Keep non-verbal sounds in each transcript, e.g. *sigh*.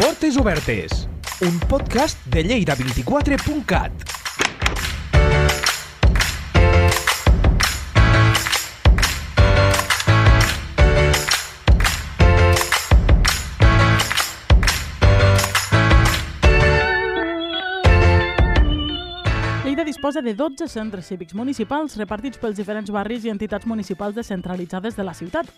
Portes Obertes, un podcast de Lleida24.cat. disposa de 12 centres cívics municipals repartits pels diferents barris i entitats municipals descentralitzades de la ciutat.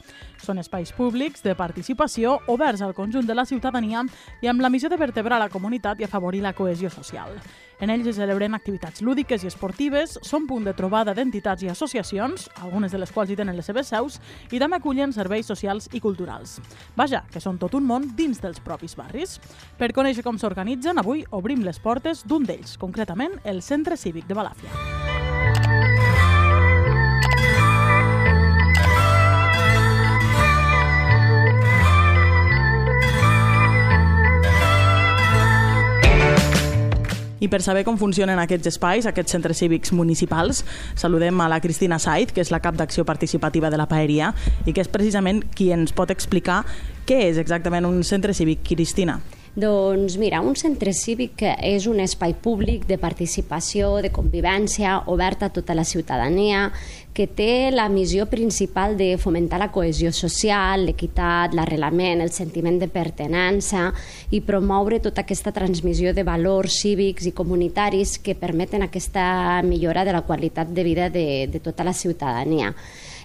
Són espais públics de participació oberts al conjunt de la ciutadania i amb la missió de vertebrar la comunitat i afavorir la cohesió social. En ells es celebren activitats lúdiques i esportives, són punt de trobada d'entitats i associacions, algunes de les quals hi tenen les seves seus, i també acullen serveis socials i culturals. Vaja, que són tot un món dins dels propis barris. Per conèixer com s'organitzen, avui obrim les portes d'un d'ells, concretament el Centre Cívic de Balàfia. I per saber com funcionen aquests espais, aquests centres cívics municipals, saludem a la Cristina Said, que és la cap d'acció participativa de la Paeria i que és precisament qui ens pot explicar què és exactament un centre cívic, Cristina. Doncs mira, un centre cívic és un espai públic de participació, de convivència, obert a tota la ciutadania, que té la missió principal de fomentar la cohesió social, l'equitat, l'arrelament, el sentiment de pertenença i promoure tota aquesta transmissió de valors cívics i comunitaris que permeten aquesta millora de la qualitat de vida de, de tota la ciutadania.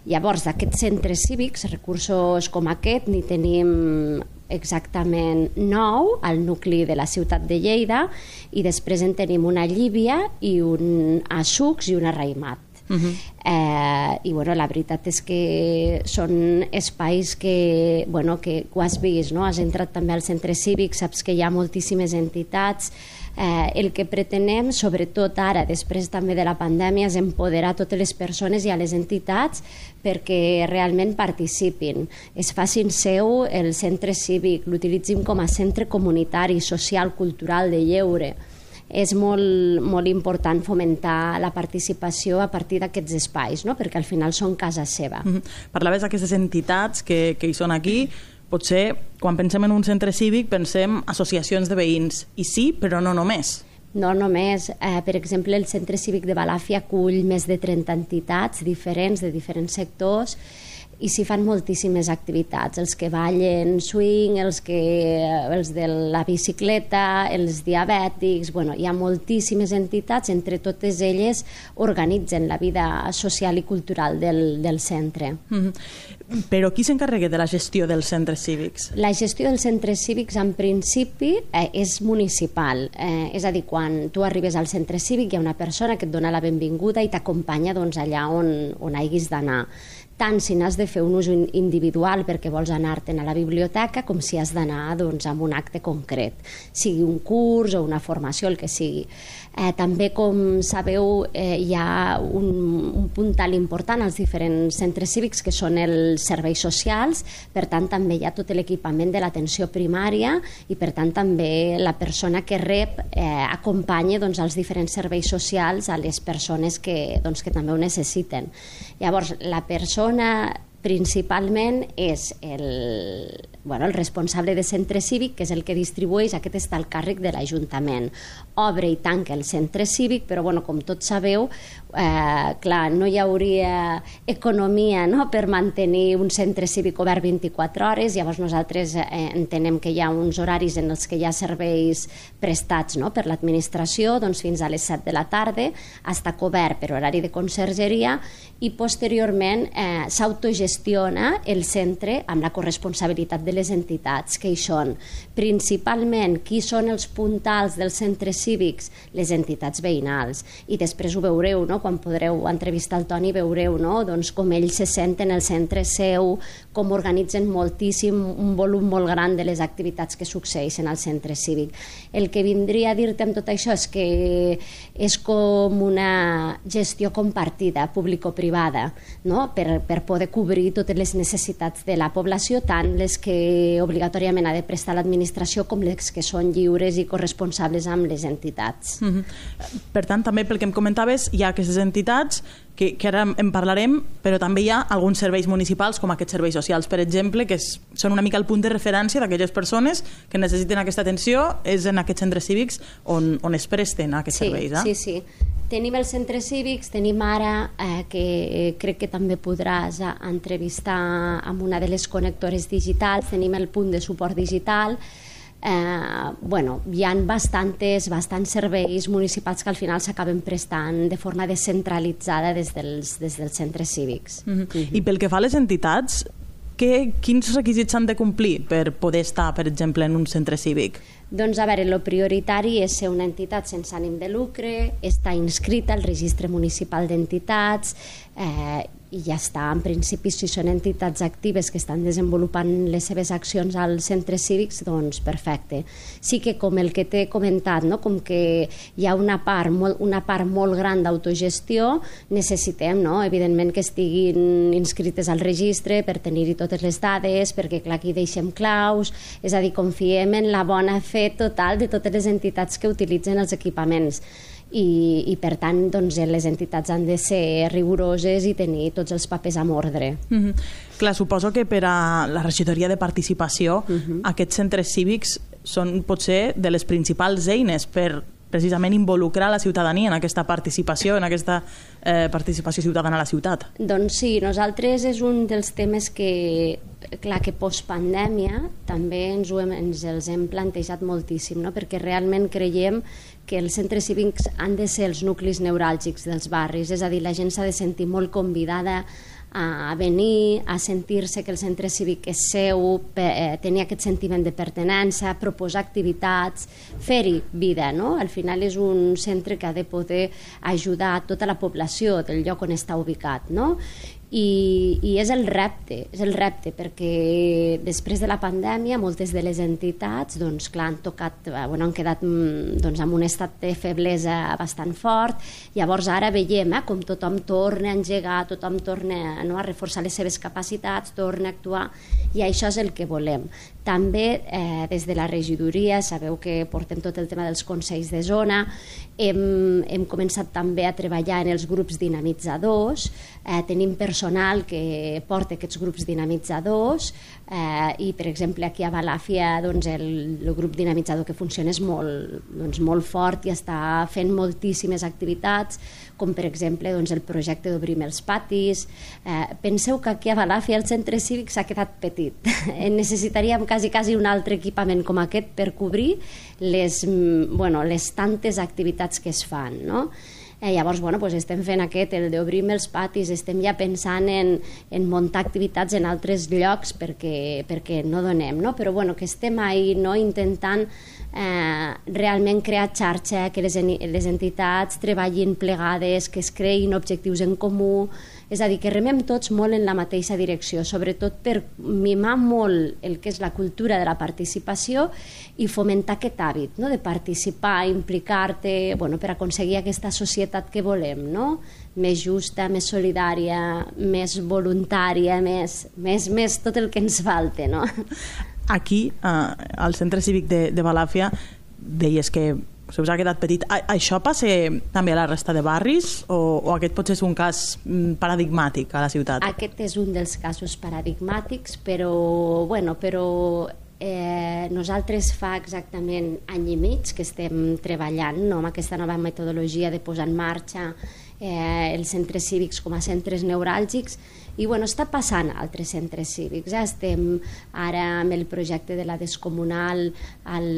Llavors, d'aquests centres cívics, recursos com aquest, n'hi tenim exactament nou al nucli de la ciutat de Lleida i després en tenim una Llívia i un a Sucs i una Raimat. Uh -huh. eh, i bueno, la veritat és que són espais que, bueno, que ho has vist, no? has entrat també al centre cívic, saps que hi ha moltíssimes entitats eh, el que pretenem, sobretot ara, després també de la pandèmia, és empoderar totes les persones i a les entitats perquè realment participin. Es facin seu el centre cívic, l'utilitzin com a centre comunitari, social, cultural, de lleure és molt, molt important fomentar la participació a partir d'aquests espais, no? perquè al final són casa seva. Mm -hmm. Parlaves d'aquestes entitats que, que hi són aquí, potser quan pensem en un centre cívic pensem associacions de veïns, i sí, però no només. No només. Eh, per exemple, el Centre Cívic de Balàfia acull més de 30 entitats diferents, de diferents sectors, i s'hi fan moltíssimes activitats, els que ballen swing, els, que, els de la bicicleta, els diabètics, bueno, hi ha moltíssimes entitats, entre totes elles organitzen la vida social i cultural del, del centre. Mm -hmm. Però qui s'encarrega de la gestió dels centres cívics? La gestió dels centres cívics en principi eh, és municipal, eh, és a dir, quan tu arribes al centre cívic hi ha una persona que et dona la benvinguda i t'acompanya doncs, allà on, on haguis d'anar tant si n'has de fer un ús individual perquè vols anar-te'n a la biblioteca com si has d'anar doncs, a un acte concret, sigui un curs o una formació, el que sigui. Eh, també, com sabeu, eh, hi ha un, un puntal important als diferents centres cívics que són els serveis socials, per tant també hi ha tot l'equipament de l'atenció primària i per tant també la persona que rep eh, acompanya doncs, els diferents serveis socials a les persones que, doncs, que també ho necessiten. Llavors, la persona principalment és el, bueno, el responsable de centre cívic, que és el que distribueix, aquest està al càrrec de l'Ajuntament. Obre i tanca el centre cívic, però bueno, com tots sabeu, eh, clar, no hi hauria economia no?, per mantenir un centre cívic obert 24 hores, llavors nosaltres eh, entenem que hi ha uns horaris en els que hi ha serveis prestats no?, per l'administració, doncs fins a les 7 de la tarda, està cobert per horari de consergeria i posteriorment eh, s'autogestiona el centre amb la corresponsabilitat de les entitats que hi són. Principalment, qui són els puntals dels centres cívics? Les entitats veïnals. I després ho veureu, no? quan podreu entrevistar el Toni, veureu no? doncs com ells se senten el centre seu, com organitzen moltíssim, un volum molt gran de les activitats que succeeixen al centre cívic. El que vindria a dir-te amb tot això és que és com una gestió compartida, público-privada, no? per, per poder cobrir totes les necessitats de la població, tant les que obligatòriament ha de prestar l'administració com les que són lliures i corresponsables amb les entitats. Mm -hmm. Per tant, també pel que em comentaves, hi ha aquestes entitats que, que ara en parlarem, però també hi ha alguns serveis municipals, com aquests serveis socials, per exemple, que és, són una mica el punt de referència d'aquelles persones que necessiten aquesta atenció, és en aquests centres cívics on, on es presten aquests sí, serveis. Eh? Sí, sí. Tenim els centres cívics, tenim ara, eh, que eh, crec que també podràs eh, entrevistar amb una de les connectores digitals, tenim el punt de suport digital, eh, bueno, hi ha bastantes, bastants serveis municipals que al final s'acaben prestant de forma descentralitzada des dels, des dels centres cívics. Mm -hmm. Mm -hmm. I pel que fa a les entitats, que, quins requisits s'han de complir per poder estar, per exemple, en un centre cívic? Doncs a veure, el prioritari és ser una entitat sense ànim de lucre, estar inscrita al registre municipal d'entitats, eh, i ja està. En principi, si són entitats actives que estan desenvolupant les seves accions als centres cívics, doncs perfecte. Sí que com el que t'he comentat, no? com que hi ha una part molt, una part molt gran d'autogestió, necessitem, no? evidentment, que estiguin inscrites al registre per tenir-hi totes les dades, perquè clar, aquí deixem claus, és a dir, confiem en la bona fe total de totes les entitats que utilitzen els equipaments i, i per tant doncs, les entitats han de ser rigoroses i tenir tots els papers amb ordre. Mm -hmm. Clar, suposo que per a la regidoria de participació mm -hmm. aquests centres cívics són potser de les principals eines per precisament involucrar la ciutadania en aquesta participació, en aquesta eh, participació ciutadana a la ciutat. Doncs sí, nosaltres és un dels temes que, clar, que postpandèmia també ens, ho hem, ens els hem plantejat moltíssim, no? perquè realment creiem que els centres cívics han de ser els nuclis neuràlgics dels barris, és a dir, la gent s'ha de sentir molt convidada a venir, a sentir-se que el centre cívic és seu, eh, tenir aquest sentiment de pertenença, proposar activitats, fer-hi vida. No? Al final és un centre que ha de poder ajudar tota la població del lloc on està ubicat. No? I, i és el repte, és el repte perquè després de la pandèmia moltes de les entitats doncs, clar, han tocat, eh, bueno, han quedat mm, doncs, amb un estat de feblesa bastant fort, llavors ara veiem eh, com tothom torna a engegar, tothom torna no, a reforçar les seves capacitats, torna a actuar i això és el que volem. També eh, des de la regidoria, sabeu que portem tot el tema dels consells de zona, hem, hem començat també a treballar en els grups dinamitzadors, eh, tenim personal que porta aquests grups dinamitzadors eh, i per exemple aquí a Balàfia doncs, el, el grup dinamitzador que funciona és molt, doncs, molt fort i està fent moltíssimes activitats com per exemple doncs, el projecte d'obrir els patis. Eh, penseu que aquí a Balàfia el centre cívic s'ha quedat petit. *laughs* Necessitaríem quasi, quasi un altre equipament com aquest per cobrir les, mm, bueno, les tantes activitats que es fan. No? Eh, llavors, bueno, pues estem fent aquest, el d'obrir els patis, estem ja pensant en, en muntar activitats en altres llocs perquè, perquè no donem, no? però bueno, que estem ahí no? intentant eh, realment crear xarxa, que les, les entitats treballin plegades, que es creïn objectius en comú, és a dir, que remem tots molt en la mateixa direcció, sobretot per mimar molt el que és la cultura de la participació i fomentar aquest hàbit no? de participar, implicar-te, bueno, per aconseguir aquesta societat que volem, no? més justa, més solidària, més voluntària, més, més, més tot el que ens falta. No? aquí, eh, al centre cívic de, de Balàfia, deies que se us ha quedat petit. A, això passa també a la resta de barris o, o aquest potser és un cas mm, paradigmàtic a la ciutat? Aquest és un dels casos paradigmàtics, però, bueno, però eh, nosaltres fa exactament any i mig que estem treballant no, amb aquesta nova metodologia de posar en marxa eh, els centres cívics com a centres neuràlgics i bueno, està passant a altres centres cívics. Eh? Estem ara amb el projecte de la Descomunal al,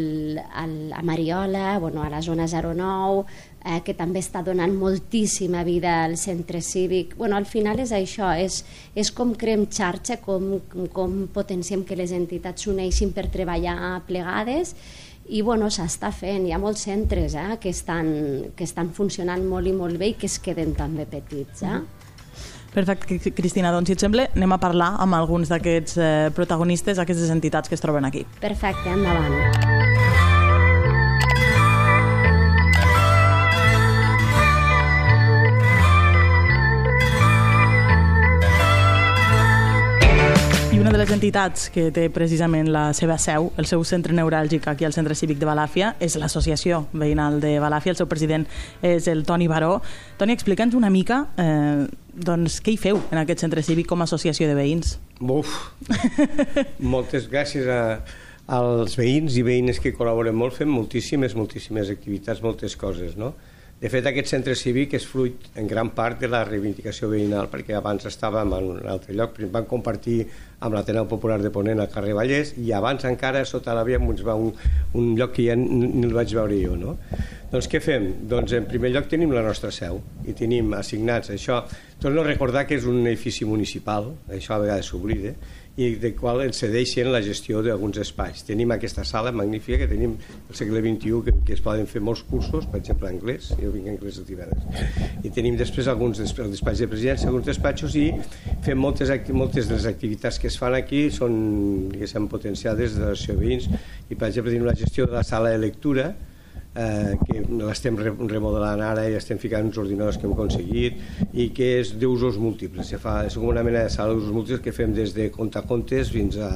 al, a Mariola, bueno, a la zona 09, eh, que també està donant moltíssima vida al centre cívic. Bueno, al final és això, és, és com creem xarxa, com, com potenciem que les entitats s'uneixin per treballar plegades i bueno, s'està fent, hi ha molts centres eh, que, estan, que estan funcionant molt i molt bé i que es queden també petits. Eh? Mm. Perfecte, Cristina. Doncs, si et sembla, anem a parlar amb alguns d'aquests eh, protagonistes, aquestes entitats que es troben aquí. Perfecte, endavant. I una de les entitats que té precisament la seva seu, el seu centre neuràlgic aquí al Centre Cívic de Balàfia, és l'Associació Veïnal de Balàfia. El seu president és el Toni Baró. Toni, explica'ns una mica eh, doncs, què hi feu en aquest centre cívic com a associació de veïns. Buf, *laughs* moltes gràcies a, als veïns i veïnes que col·laboren molt, fem moltíssimes, moltíssimes activitats, moltes coses, no? De fet, aquest centre cívic és fruit en gran part de la reivindicació veïnal, perquè abans estàvem en un altre lloc, vam compartir amb l'Ateneu Popular de Ponent al carrer Vallès i abans encara sota la via ens va un, un lloc que ja ni el vaig veure jo. No? Doncs què fem? Doncs en primer lloc tenim la nostra seu i tenim assignats això. Torno a recordar que és un edifici municipal, això a vegades s'oblida, i de qual ens cedeixen la gestió d'alguns espais. Tenim aquesta sala magnífica que tenim al segle XXI que, que es poden fer molts cursos, per exemple anglès, jo vinc anglès de divendres, i tenim després alguns despatxos de presidència, alguns despatxos i fem moltes, moltes de les activitats que es fan aquí són diguéssim potenciades de les veïns i per exemple tenim la gestió de la sala de lectura eh, que l'estem remodelant ara i estem ficant uns ordinadors que hem aconseguit i que és d'usos múltiples. Se fa, és com una mena de sala d'usos múltiples que fem des de contacontes fins a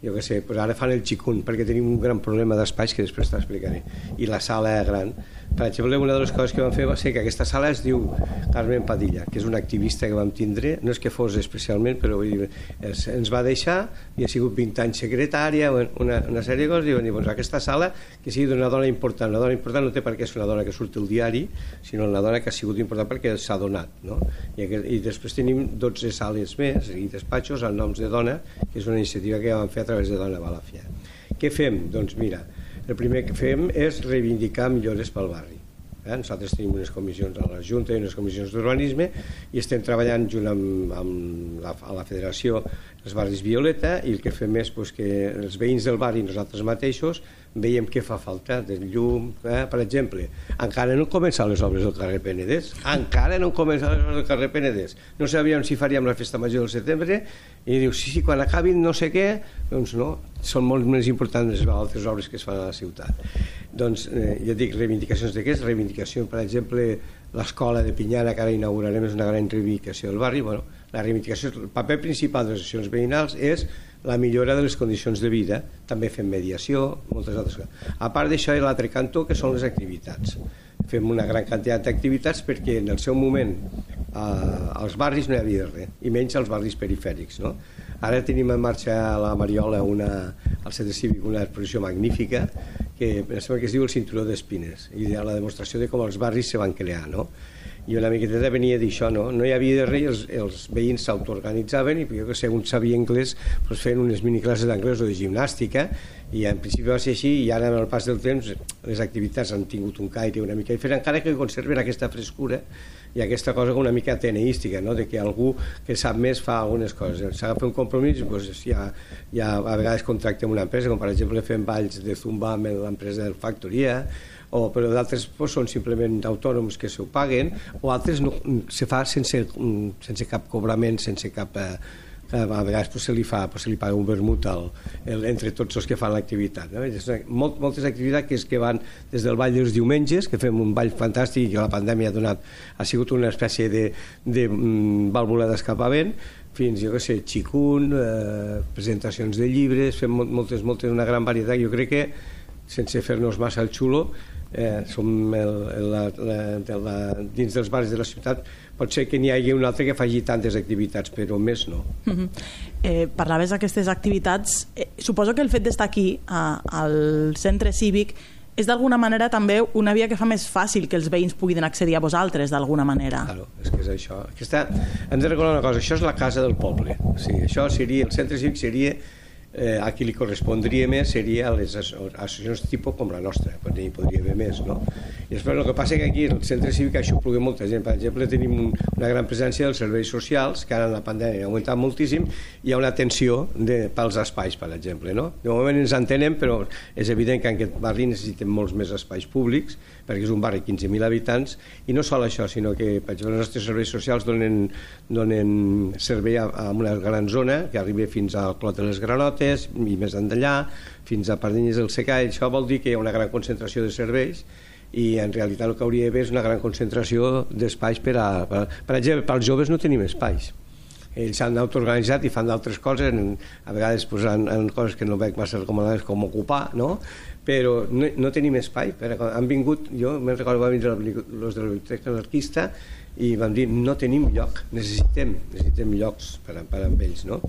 jo què sé, pues ara fan el xicun perquè tenim un gran problema d'espais que després t'explicaré i la sala gran per exemple, una de les coses que vam fer va ser que aquesta sala es diu Carmen Padilla, que és una activista que vam tindre, no és que fos especialment, però vull dir, es, ens va deixar i ha sigut 20 anys secretària, una, una sèrie de coses, i vam dir, doncs aquesta sala que sigui d'una dona important, una dona important no té per què ser una dona que surt el diari, sinó una dona que ha sigut important perquè s'ha donat, no? I, aquest, I després tenim 12 sales més i despatxos amb noms de dona, que és una iniciativa que vam fer a través de Dona Balafia. Què fem? Doncs mira, el primer que fem és reivindicar millores pel barri. Eh? Nosaltres tenim unes comissions a la Junta i unes comissions d'urbanisme i estem treballant junt amb, amb la, a la Federació els barris Violeta i el que fem és pues, que els veïns del barri i nosaltres mateixos veiem què fa falta de llum, eh? per exemple encara no han començat les obres del carrer Penedès. Encara no han començat les obres del carrer Penedès. No sabíem si faríem la festa major del setembre. I diu, sí, sí, quan acabin no sé què. Doncs no, són molt més importants les altres obres que es fan a la ciutat. Doncs, eh, ja dic, reivindicacions és? reivindicació, per exemple l'escola de Pinyana que ara inaugurarem és una gran reivindicació del barri. Bueno, la reivindicació, el paper principal de les associacions veïnals és la millora de les condicions de vida, també fem mediació, moltes altres coses. A part d'això, hi ha l'altre cantó, que són les activitats. Fem una gran quantitat d'activitats perquè en el seu moment eh, als barris no hi havia res, i menys als barris perifèrics. No? Ara tenim en marxa a la Mariola una, al centre cívic una exposició magnífica que que es diu el cinturó d'espines i la demostració de com els barris se van crear. No? I una miqueta venia d'això, no? No hi havia de res, els, els veïns s'autoorganitzaven i jo que sé, un sabia anglès doncs feien unes miniclasses d'anglès o de gimnàstica i en principi va ser així i ara amb el pas del temps les activitats han tingut un caire una mica diferent, encara que conserven aquesta frescura i aquesta cosa una mica ateneística, no? de que algú que sap més fa algunes coses. Fer un compromís, doncs ja, ja a vegades contractem una empresa, com per exemple fem balls de zumba amb l'empresa del Factoria, o, però d'altres pues, són simplement autònoms que s'ho paguen, o altres no, se fa sense, sense cap cobrament, sense cap... Eh, a vegades pues, se, li fa, pues, se li paga un vermut al, el, entre tots els que fan l'activitat. No? Molt, moltes activitats que, és que van des del ball dels diumenges, que fem un ball fantàstic i que la pandèmia ha donat, ha sigut una espècie de, de mm, vàlvula d'escapament, fins, jo què sé, xicun, eh, presentacions de llibres, fem moltes, moltes, una gran varietat. Jo crec que, sense fer-nos massa el xulo, eh, som el, la, la, de la, dins dels barris de la ciutat pot ser que n'hi hagi un altre que faci tantes activitats, però més no. Uh -huh. eh, parlaves d'aquestes activitats. Eh, suposo que el fet d'estar aquí, a, al centre cívic, és d'alguna manera també una via que fa més fàcil que els veïns puguin accedir a vosaltres d'alguna manera. Claro, és que és això. Aquesta, hem de recordar una cosa, això és la casa del poble. O sigui, això seria, el centre cívic seria eh, a qui li correspondria més seria a les associacions tipus com la nostra, perquè hi podria haver més, no? I després el que passa que aquí el centre cívic pugui molta gent. Per exemple, tenim un, una gran presència dels serveis socials, que ara en la pandèmia ha augmentat moltíssim, i hi ha una tensió de, pels espais, per exemple, no? De moment ens entenem, però és evident que en aquest barri necessitem molts més espais públics, perquè és un barri de 15.000 habitants, i no sol això, sinó que, per exemple, els nostres serveis socials donen, donen servei a, a una gran zona que arriba fins al Clot de les Granotes i més enllà, fins a Pardinyes del Secall. Això vol dir que hi ha una gran concentració de serveis i en realitat el que hauria d'haver és una gran concentració d'espais per a... Per, per exemple, pels joves no tenim espais ells s'han d'autoorganitzat i fan d'altres coses, a vegades pues, en coses que no veig massa recomanades com ocupar, no? però no, no tenim espai. Per, han vingut, jo me'n recordo, van vindre els de la biblioteca anarquista i van dir no tenim lloc, necessitem, necessitem llocs per, per amb ells, no?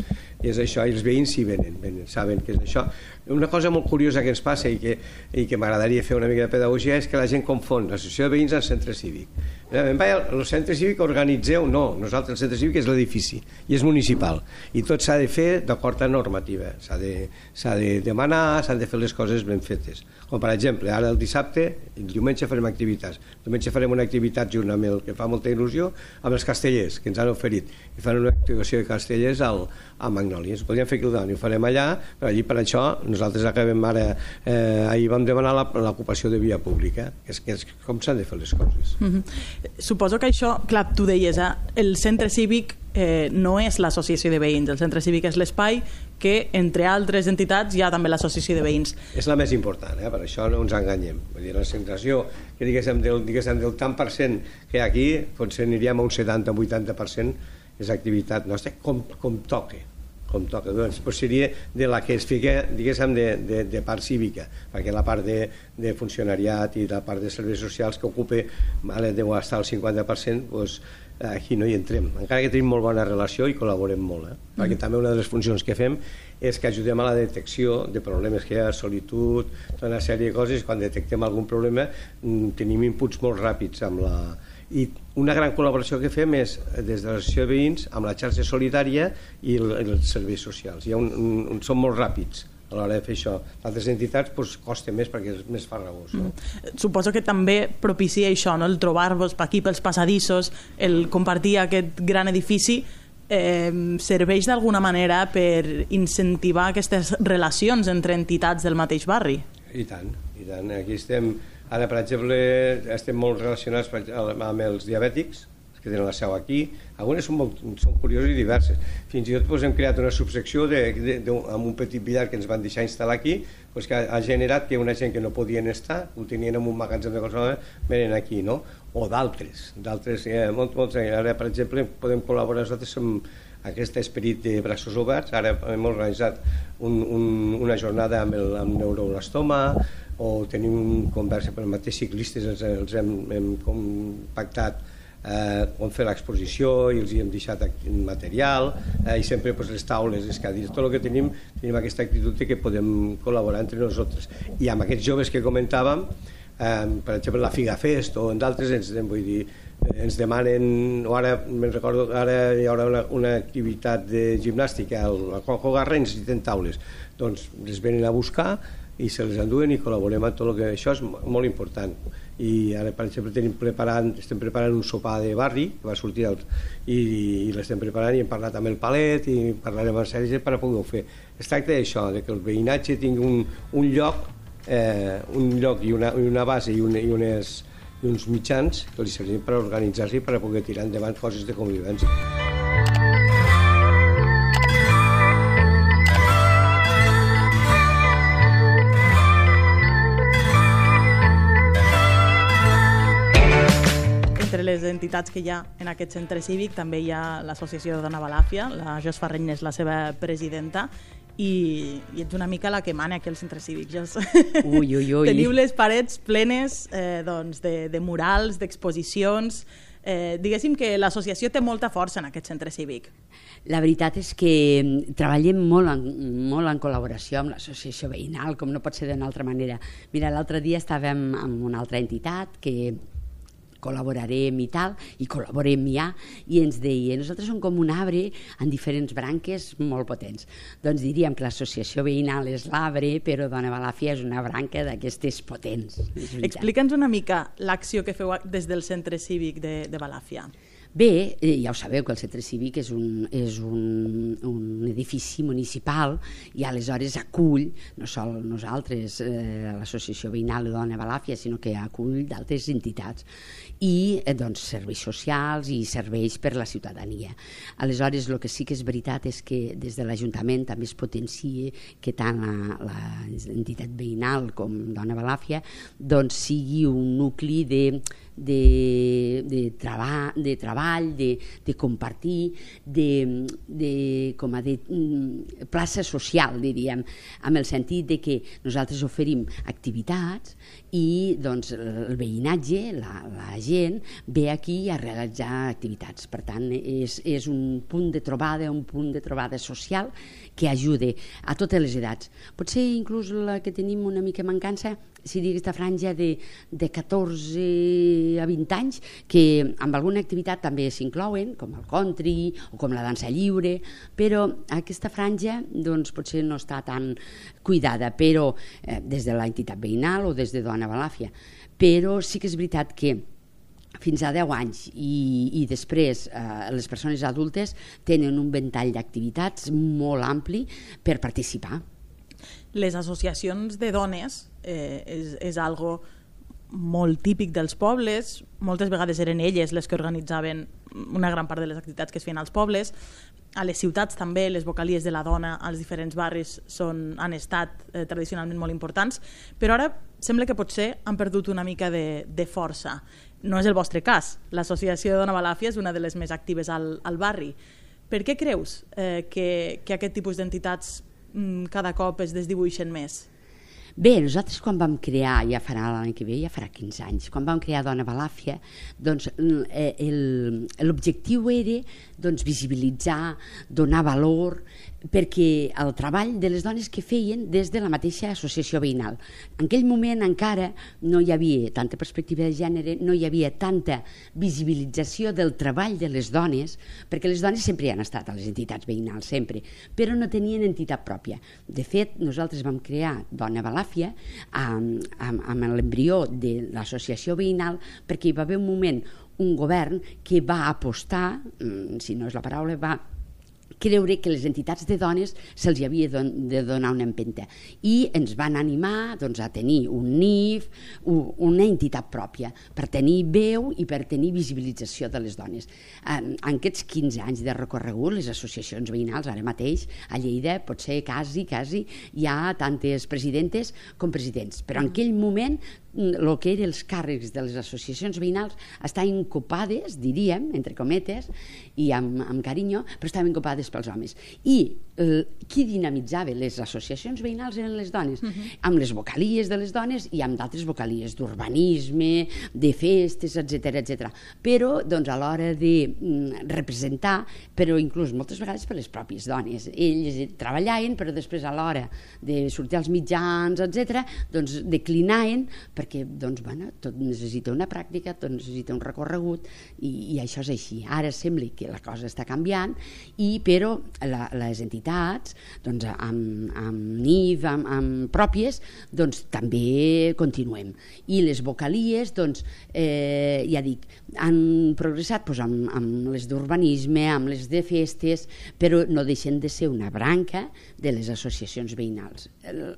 I és això, i els veïns sí venen, venen, saben que és això. Una cosa molt curiosa que ens passa i que, i que m'agradaria fer una mica de pedagogia és que la gent confon l'associació de veïns al centre cívic. Em vaig al centre cívic organitzeu, no, nosaltres el centre cívic és l'edifici i és municipal i tot s'ha de fer d'acord a normativa, s'ha de, de demanar, s'han de fer les coses ben fetes. Com per exemple, ara el dissabte, el diumenge farem activitats. El diumenge farem una activitat junt amb el que fa molta il·lusió, amb els castellers, que ens han oferit. I fan una actuació de castellers al, a Magnòlies. Podríem fer aquí el davant i ho farem allà, però allí per això nosaltres acabem ara, eh, ahir vam demanar l'ocupació de via pública, que és, que és com s'han de fer les coses. Mm -hmm. Suposo que això, clar, tu deies, eh, el centre cívic eh, no és l'associació de veïns, el centre cívic és l'espai que, entre altres entitats, hi ha també l'associació de veïns. És la més important, eh? per això no ens enganyem. Vull dir, la centració, que diguéssim del, diguéssim, del tant per cent que hi ha aquí, potser aniríem a un 70-80% és activitat nostra, com, com toque com toca, doncs, pues seria de la que es fica, diguéssim, de, de, de part cívica, perquè la part de, de funcionariat i la part de serveis socials que ocupa, vale, deu estar al 50%, doncs, aquí no hi entrem, encara que tenim molt bona relació i col·laborem molt, eh? Mm. perquè també una de les funcions que fem és que ajudem a la detecció de problemes que hi ha, solitud, tota una sèrie de coses, quan detectem algun problema mm, tenim inputs molt ràpids amb la... I una gran col·laboració que fem és des de l'associació de veïns amb la xarxa solidària i, el, els serveis socials. Hi ha un, un, són molt ràpids a l'hora de fer això. D'altres entitats doncs, costa més perquè és més farragós. No? Mm. Suposo que també propicia això, no? el trobar-vos aquí pels passadissos, el compartir aquest gran edifici, eh, serveix d'alguna manera per incentivar aquestes relacions entre entitats del mateix barri? I tant, i tant. Aquí estem, ara per exemple, estem molt relacionats amb els diabètics, que tenen la seu aquí, algunes són, molt, són curioses i diverses. Fins i tot doncs, hem creat una subsecció de, de, de, amb un petit billar que ens van deixar instal·lar aquí, doncs, que ha, generat que una gent que no podien estar, ho tenien en un magatzem de qualsevol venen aquí, no? o d'altres, d'altres, eh, molt, molts, ara per exemple podem col·laborar nosaltres amb aquest esperit de braços oberts, ara hem organitzat un, un, una jornada amb el amb neuroblastoma, o tenim un conversa per mateix ciclistes, els, els hem, hem compactat eh, on fer l'exposició i els hi hem deixat material eh, i sempre pues, les taules, les cadires, tot el que tenim, tenim aquesta actitud de que podem col·laborar entre nosaltres. I amb aquests joves que comentàvem, eh, per exemple la Figa Fest o en d'altres ens, vull dir, ens demanen, o ara me'n recordo, ara hi haurà una, una activitat de gimnàstica al, al Juanjo Garra i necessiten taules. Doncs les venen a buscar i se les enduen i col·laborem amb tot el que... Això és molt important i ara per exemple tenim preparant, estem preparant un sopar de barri que va sortir el, i, i l'estem preparant i hem parlat amb el Palet i parlarem amb Sergi per poder-ho fer es tracta d'això, de que el veïnatge tingui un, un lloc eh, un lloc i una, i una base i, un, i, unes, i uns mitjans que li servim per organitzar-se i per poder tirar endavant coses de convivència. les entitats que hi ha en aquest centre cívic també hi ha l'associació Dona Balàfia, la Jos Ferreny és la seva presidenta i, i ets una mica la que mana aquí al centre cívic, Jos. Ui, ui, ui. Teniu les parets plenes eh, doncs, de, de murals, d'exposicions... Eh, diguéssim que l'associació té molta força en aquest centre cívic. La veritat és que mm, treballem molt en, molt en col·laboració amb l'associació veïnal, com no pot ser d'una altra manera. Mira, l'altre dia estàvem amb una altra entitat que col·laborarem i tal, i col·laborem ja, i ens deia, nosaltres som com un arbre en diferents branques molt potents. Doncs diríem que l'associació veïnal és l'arbre, però Dona Balàfia és una branca d'aquestes potents. Explica'ns una mica l'acció que feu des del centre cívic de, de Balàfia. Bé, eh, ja ho sabeu que el centre cívic és un, és un, un edifici municipal i aleshores acull, no sol nosaltres, eh, l'associació veïnal de Dona Balàfia, sinó que acull d'altres entitats i eh, doncs, serveis socials i serveis per la ciutadania. Aleshores, el que sí que és veritat és que des de l'Ajuntament també es potencia que tant l'entitat veïnal com Dona Balàfia doncs, sigui un nucli de, de, de, treball, de treball treball, de, de compartir, de, de, com a de mm, plaça social, diríem, amb el sentit de que nosaltres oferim activitats i doncs, el veïnatge, la, la gent, ve aquí a realitzar activitats. Per tant, és, és un punt de trobada, un punt de trobada social que ajude a totes les edats. Potser inclús la que tenim una mica mancança seria aquesta franja de, de 14 a 20 anys que amb alguna activitat també s'inclouen, com el country o com la dansa lliure, però aquesta franja doncs, potser no està tan cuidada, però eh, des de l'entitat veïnal o des de Dona Balàfia. Però sí que és veritat que fins a 10 anys i, i després eh, les persones adultes tenen un ventall d'activitats molt ampli per participar. Les associacions de dones eh, és, és algo molt típic dels pobles, moltes vegades eren elles les que organitzaven una gran part de les activitats que es feien als pobles, a les ciutats també les vocalies de la dona als diferents barris són, han estat eh, tradicionalment molt importants, però ara sembla que potser han perdut una mica de, de força. No és el vostre cas. L'Associació de Dona Balàfia és una de les més actives al, al barri. Per què creus eh, que, que aquest tipus d'entitats mm, cada cop es desdibuixen més? Bé, nosaltres quan vam crear, ja farà l'any que ve, ja farà 15 anys, quan vam crear Dona Balàfia, doncs eh, l'objectiu era doncs, visibilitzar, donar valor, perquè el treball de les dones que feien des de la mateixa associació veïnal. En aquell moment encara no hi havia tanta perspectiva de gènere, no hi havia tanta visibilització del treball de les dones, perquè les dones sempre han estat a les entitats veïnals, sempre, però no tenien entitat pròpia. De fet, nosaltres vam crear Dona Balàfia amb, amb, amb l'embrió de l'associació veïnal perquè hi va haver un moment un govern que va apostar, mm, si no és la paraula, va creure que les entitats de dones se'ls havia de donar una empenta i ens van animar doncs, a tenir un NIF, una entitat pròpia per tenir veu i per tenir visibilització de les dones. En, en aquests 15 anys de recorregut, les associacions veïnals, ara mateix, a Lleida, potser quasi, quasi, hi ha tantes presidentes com presidents, però en aquell moment el que eren els càrrecs de les associacions veïnals estaven copades, diríem, entre cometes, i amb, amb carinyo, però estaven copades pels homes. I qui dinamitzava les associacions veïnals eren les dones, uh mhm. -huh. amb les vocalies de les dones i amb d'altres vocalies d'urbanisme, de festes, etc etc. Però doncs, a l'hora de mm, representar, però inclús moltes vegades per les pròpies dones, elles treballaven, però després a l'hora de sortir als mitjans, etc, doncs declinaven perquè doncs, bueno, tot necessita una pràctica, tot necessita un recorregut i, i això és així. Ara sembla que la cosa està canviant, i però la, les entitats doncs, amb, amb NIF, amb, amb pròpies, doncs, també continuem. I les vocalies, doncs, eh, ja dic, han progressat doncs, amb, amb les d'urbanisme, amb les de festes, però no deixen de ser una branca de les associacions veïnals.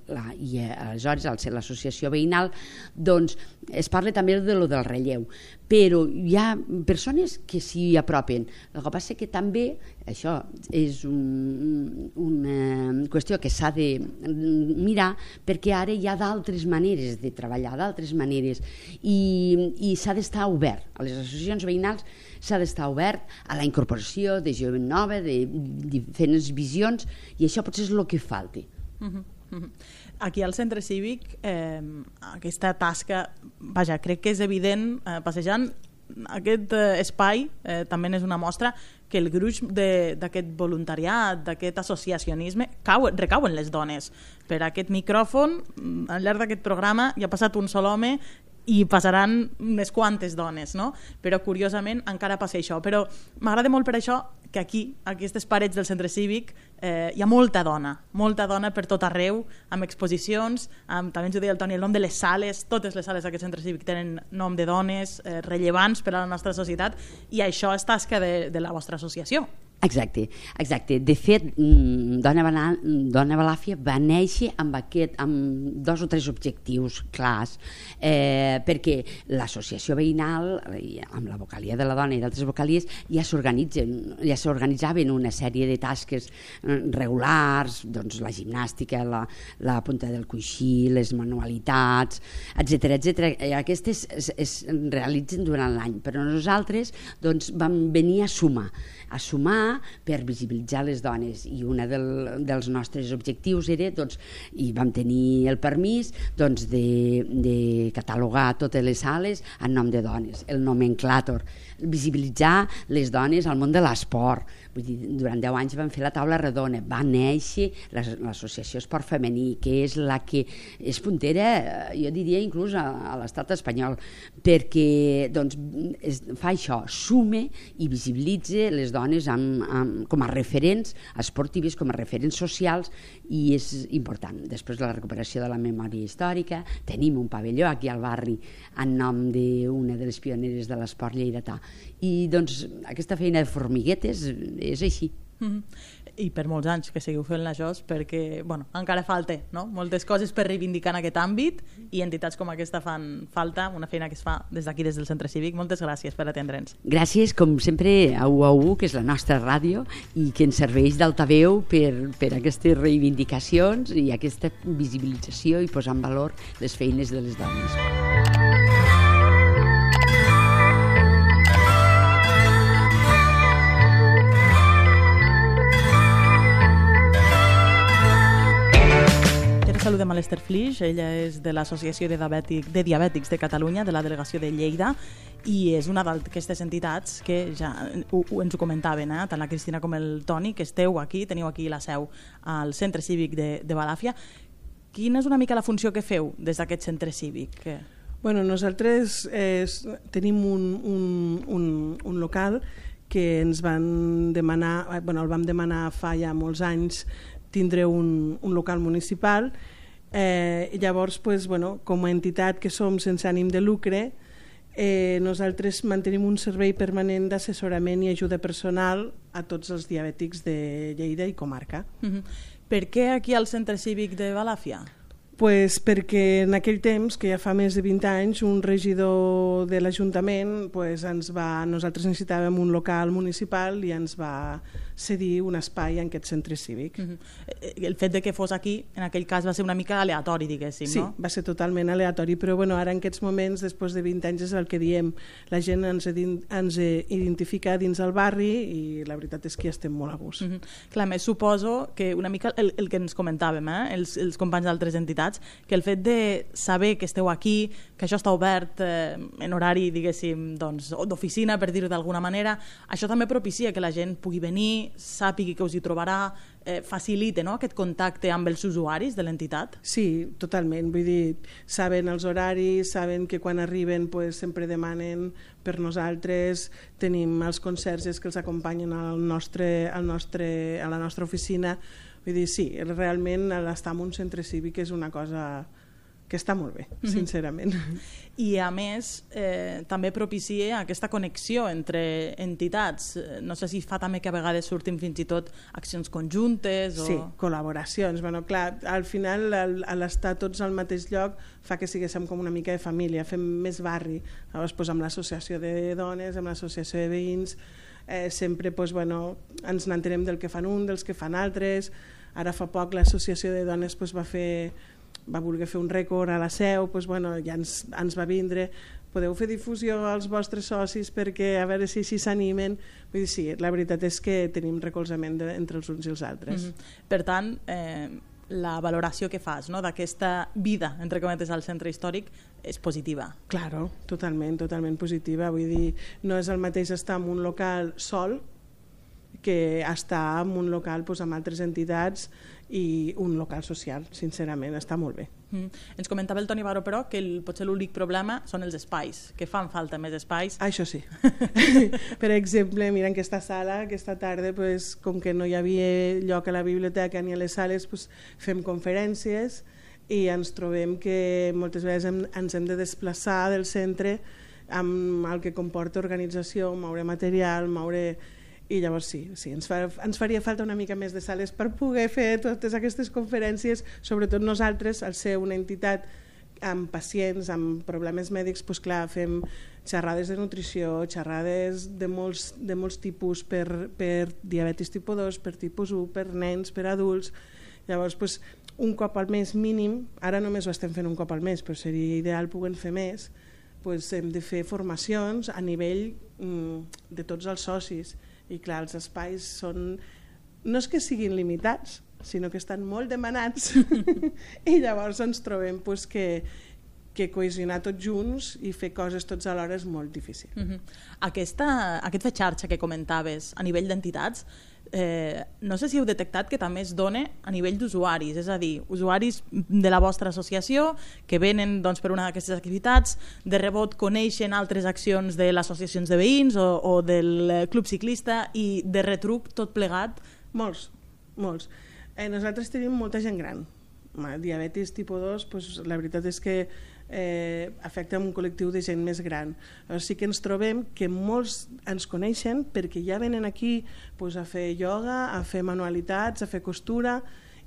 La, I eh, aleshores, al ser l'associació veïnal, doncs es parla també de lo del relleu, però hi ha persones que s'hi apropen. El que passa que també això és un, una qüestió que s'ha de mirar perquè ara hi ha d'altres maneres de treballar, d'altres maneres, i, i s'ha d'estar obert. A les associacions veïnals s'ha d'estar obert a la incorporació de jovent nova, de diferents visions, i això potser és el que falta. Uh -huh, uh -huh aquí al centre cívic eh, aquesta tasca, vaja, crec que és evident eh, passejant aquest eh, espai eh, també és una mostra que el gruix d'aquest voluntariat, d'aquest associacionisme, cau, recau en les dones. Per aquest micròfon, al llarg d'aquest programa, hi ha passat un sol home i passaran unes quantes dones, no? Però curiosament encara passa això. Però m'agrada molt per això que aquí, a aquestes parets del centre cívic, eh, hi ha molta dona, molta dona per tot arreu, amb exposicions, amb, també ens ho deia el Toni, el nom de les sales, totes les sales d'aquest centre cívic tenen nom de dones eh, rellevants per a la nostra societat i això és tasca de, de la vostra associació. Exacte, exacte. De fet, mm, Dona, Bana, Dona Balàfia va néixer amb, aquest, amb dos o tres objectius clars, eh, perquè l'associació veïnal, amb la vocalia de la dona i d'altres vocalies, ja ja s'organitzaven una sèrie de tasques eh, regulars, doncs la gimnàstica, la, la punta del coixí, les manualitats, etc etc. Aquestes es, es realitzen durant l'any, però nosaltres doncs, vam venir a sumar a sumar per visibilitzar les dones. I un del, dels nostres objectius era doncs, i vam tenir el permís doncs, de, de catalogar totes les sales en nom de dones, el nomenclàtor visibilitzar les dones al món de l'esport Vull dir, durant 10 anys vam fer la taula redona, va néixer l'associació Esport Femení, que és la que és puntera, eh, jo diria inclús a, a l'estat espanyol, perquè doncs, es, fa això, sume i visibilitza les dones amb, amb, com a referents esportives, com a referents socials, i és important. Després de la recuperació de la memòria històrica, tenim un pavelló aquí al barri en nom d'una de les pioneres de l'esport lleidatà. I doncs aquesta feina de formiguetes és així. Mm -hmm. I per molts anys que seguiu fent la JOS perquè bueno, encara falta no? moltes coses per reivindicar en aquest àmbit i entitats com aquesta fan falta, una feina que es fa des d'aquí, des del Centre Cívic. Moltes gràcies per atendre'ns. Gràcies, com sempre, a UAU, que és la nostra ràdio i que ens serveix d'altaveu per, per aquestes reivindicacions i aquesta visibilització i posar en valor les feines de les dones. Saludem a l'Ester Flix, ella és de l'Associació de, Diabètic, de Diabètics de Catalunya, de la delegació de Lleida, i és una d'aquestes entitats que ja ho, ho ens ho comentaven, eh? tant la Cristina com el Toni, que esteu aquí, teniu aquí la seu al Centre Cívic de, de Balàfia. Quina és una mica la funció que feu des d'aquest centre cívic? Bueno, nosaltres eh, tenim un, un, un, un local que ens van demanar, eh, bueno, el vam demanar fa ja molts anys tindre un, un local municipal Eh, llavors, pues, bueno, com a entitat que som sense ànim de lucre, eh, nosaltres mantenim un servei permanent d'assessorament i ajuda personal a tots els diabètics de Lleida i comarca. Uh -huh. Per què aquí al Centre Cívic de Balàfia? Pues perquè en aquell temps, que ja fa més de 20 anys, un regidor de l'Ajuntament pues, ens va, nosaltres necessitàvem un local municipal i ens va cedir un espai en aquest centre cívic. Mhm. -huh. El fet de que fos aquí, en aquell cas, va ser una mica aleatori, diguéssim, sí, no? Sí, va ser totalment aleatori, però bueno, ara en aquests moments, després de 20 anys, és el que diem, la gent ens, ens identifica dins el barri i la veritat és que estem molt a gust. Mhm. -huh. Clar, més suposo que una mica el, el que ens comentàvem, eh? els, els companys d'altres entitats, que el fet de saber que esteu aquí, que això està obert eh, en horari, diguéssim, doncs, d'oficina, per dir-ho d'alguna manera, això també propicia que la gent pugui venir, sàpigui que us hi trobarà, eh, facilita no, aquest contacte amb els usuaris de l'entitat? Sí, totalment. Vull dir, saben els horaris, saben que quan arriben pues, sempre demanen per nosaltres, tenim els conserges que els acompanyen al nostre, al nostre, a la nostra oficina. Vull dir, sí, realment l'estar en un centre cívic és una cosa que està molt bé, sincerament. I a més, eh, també propicia aquesta connexió entre entitats. No sé si fa també que a vegades surtin fins i tot accions conjuntes o... Sí, col·laboracions. Bueno, clar, al final l'estar tots al mateix lloc fa que siguéssim com una mica de família, fem més barri. Llavors, doncs, amb l'associació de dones, amb l'associació de veïns, eh, sempre doncs, bueno, ens n'entenem del que fan un, dels que fan altres. Ara fa poc l'associació de dones doncs, va fer va voler fer un rècord a la seu, doncs, bueno, ja ens, ens va vindre, podeu fer difusió als vostres socis perquè a veure si s'hi s'animen. Vull dir, sí, la veritat és que tenim recolzament de, entre els uns i els altres. Mm -hmm. Per tant, eh, la valoració que fas no? d'aquesta vida, entre cometes, al centre històric és positiva. Claro, totalment, totalment positiva. Vull dir, no és el mateix estar en un local sol que estar en un local doncs, amb altres entitats i un local social, sincerament, està molt bé. Mm. Ens comentava el Toni Baró, però, que el, potser l'únic problema són els espais, que fan falta més espais. Això sí. *laughs* *laughs* per exemple, mira, en aquesta sala, aquesta tarda, pues, com que no hi havia lloc a la biblioteca ni a les sales, pues, fem conferències i ens trobem que moltes vegades hem, ens hem de desplaçar del centre amb el que comporta organització, moure material, moure i llavors sí, sí ens, fa, ens faria falta una mica més de sales per poder fer totes aquestes conferències, sobretot nosaltres, al ser una entitat amb pacients, amb problemes mèdics, doncs clar, fem xerrades de nutrició, xerrades de molts, de molts tipus per, per diabetis tipus 2, per tipus 1, per nens, per adults. Llavors, doncs, un cop al mes mínim, ara només ho estem fent un cop al mes, però seria ideal poder fer més, doncs hem de fer formacions a nivell mm, de tots els socis. I clar, els espais són... No és que siguin limitats, sinó que estan molt demanats *laughs* i llavors ens trobem pues, que, que cohesionar tots junts i fer coses tots alhora és molt difícil. Uh -huh. Aquesta, aquesta xarxa que comentaves a nivell d'entitats, eh, no sé si heu detectat que també es dona a nivell d'usuaris, és a dir, usuaris de la vostra associació que venen doncs, per una d'aquestes activitats, de rebot coneixen altres accions de les associacions de veïns o, o del club ciclista i de retruc tot plegat? Molts, molts. Eh, nosaltres tenim molta gent gran. Diabetis tipus 2, pues, la veritat és que eh, afecta un col·lectiu de gent més gran. O sí que ens trobem que molts ens coneixen perquè ja venen aquí pues, a fer ioga, a fer manualitats, a fer costura,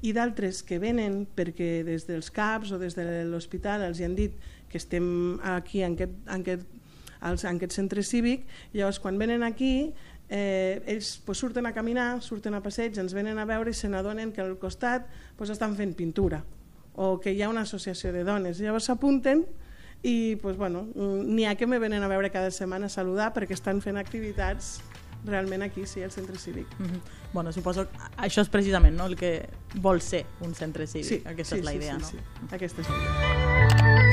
i d'altres que venen perquè des dels CAPs o des de l'hospital els han dit que estem aquí en aquest, en aquest, en aquest centre cívic, llavors quan venen aquí eh, ells pues, surten a caminar, surten a passeig, ens venen a veure i se n'adonen que al costat pues, estan fent pintura o que hi ha una associació de dones. Llavors s'apunten i pues, bueno, n'hi ha que me venen a veure cada setmana a saludar perquè estan fent activitats realment aquí, sí, al centre cívic. Mm -hmm. Bueno, suposo que això és precisament no, el que vol ser un centre cívic. Sí, Aquesta sí, és la sí, idea, sí, no? Sí. Aquesta és la idea.